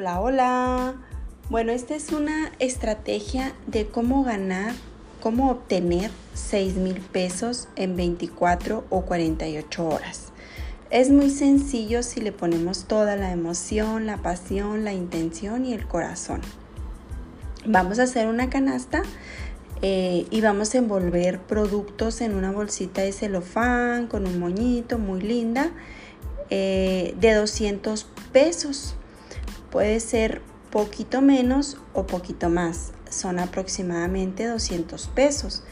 Hola, hola. Bueno, esta es una estrategia de cómo ganar, cómo obtener 6 mil pesos en 24 o 48 horas. Es muy sencillo si le ponemos toda la emoción, la pasión, la intención y el corazón. Vamos a hacer una canasta eh, y vamos a envolver productos en una bolsita de celofán con un moñito muy linda eh, de 200 pesos. Puede ser poquito menos o poquito más. Son aproximadamente 200 pesos.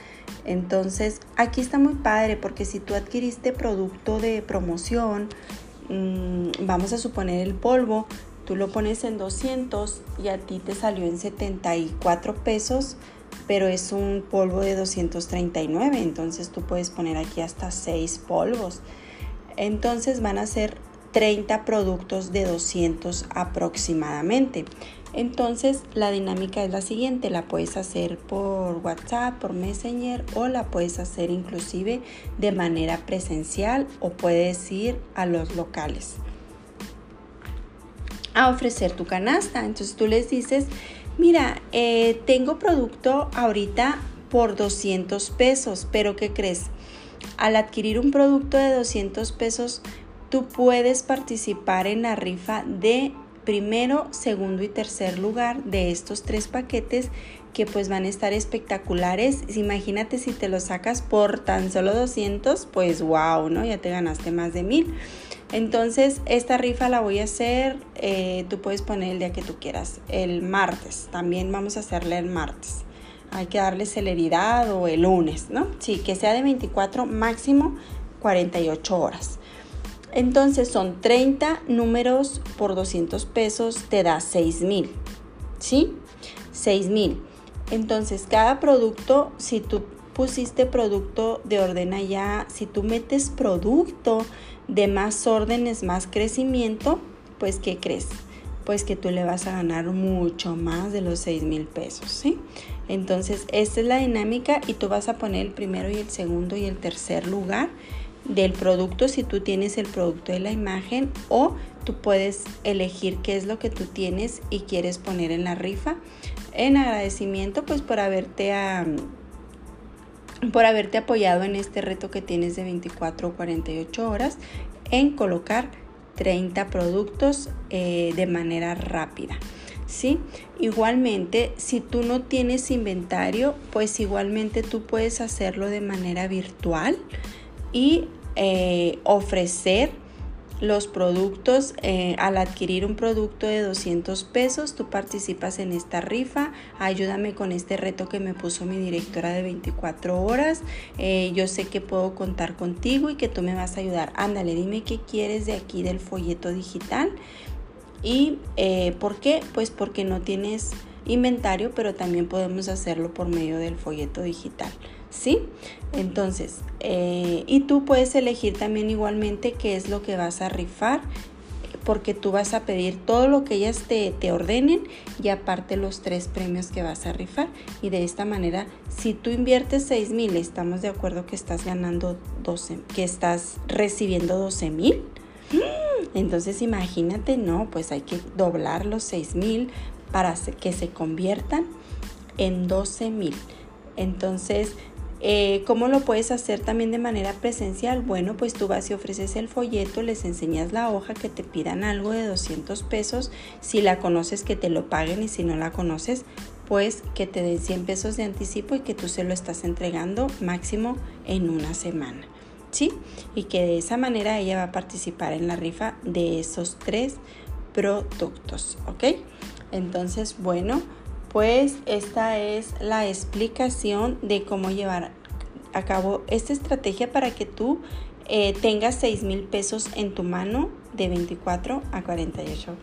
Entonces, aquí está muy padre porque si tú adquiriste producto de promoción, mm, vamos a suponer el polvo, tú lo pones en 200 y a ti te salió en 74 pesos, pero es un polvo de 239, entonces tú puedes poner aquí hasta 6 polvos. Entonces van a ser 30 productos de 200 aproximadamente. Entonces la dinámica es la siguiente, la puedes hacer por WhatsApp, por Messenger o la puedes hacer inclusive de manera presencial o puedes ir a los locales a ofrecer tu canasta. Entonces tú les dices, mira, eh, tengo producto ahorita por 200 pesos, pero ¿qué crees? Al adquirir un producto de 200 pesos, tú puedes participar en la rifa de primero, segundo y tercer lugar de estos tres paquetes que pues van a estar espectaculares. Imagínate si te los sacas por tan solo 200, pues wow, ¿no? Ya te ganaste más de mil. Entonces, esta rifa la voy a hacer, eh, tú puedes poner el día que tú quieras, el martes, también vamos a hacerle el martes. Hay que darle celeridad o el lunes, ¿no? Sí, que sea de 24 máximo 48 horas. Entonces son 30 números por 200 pesos, te da 6 mil. ¿Sí? 6 mil. Entonces cada producto, si tú pusiste producto de orden allá, si tú metes producto de más órdenes, más crecimiento, pues ¿qué crees? Pues que tú le vas a ganar mucho más de los 6 mil pesos, ¿sí? Entonces, esta es la dinámica y tú vas a poner el primero y el segundo y el tercer lugar del producto si tú tienes el producto de la imagen o tú puedes elegir qué es lo que tú tienes y quieres poner en la rifa en agradecimiento pues por haberte por haberte apoyado en este reto que tienes de 24 o 48 horas en colocar 30 productos eh, de manera rápida. ¿Sí? Igualmente, si tú no tienes inventario, pues igualmente tú puedes hacerlo de manera virtual y eh, ofrecer los productos. Eh, al adquirir un producto de 200 pesos, tú participas en esta rifa. Ayúdame con este reto que me puso mi directora de 24 horas. Eh, yo sé que puedo contar contigo y que tú me vas a ayudar. Ándale, dime qué quieres de aquí del folleto digital. ¿Y por qué? Pues porque no tienes inventario, pero también podemos hacerlo por medio del folleto digital. ¿Sí? Entonces, eh, y tú puedes elegir también igualmente qué es lo que vas a rifar, porque tú vas a pedir todo lo que ellas te, te ordenen y aparte los tres premios que vas a rifar. Y de esta manera, si tú inviertes 6 mil, estamos de acuerdo que estás ganando 12, que estás recibiendo 12 mil. Entonces imagínate, no, pues hay que doblar los 6 mil para que se conviertan en 12 mil. Entonces, eh, ¿Cómo lo puedes hacer también de manera presencial? Bueno, pues tú vas y ofreces el folleto, les enseñas la hoja, que te pidan algo de 200 pesos. Si la conoces, que te lo paguen y si no la conoces, pues que te den 100 pesos de anticipo y que tú se lo estás entregando máximo en una semana. ¿Sí? Y que de esa manera ella va a participar en la rifa de esos tres productos. ¿Ok? Entonces, bueno pues esta es la explicación de cómo llevar a cabo esta estrategia para que tú eh, tengas 6 mil pesos en tu mano de 24 a 48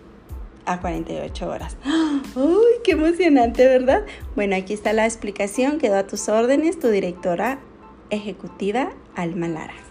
a 48 horas. ¡Uy, qué emocionante, ¿verdad? Bueno, aquí está la explicación. Quedó a tus órdenes tu directora ejecutiva Alma Lara.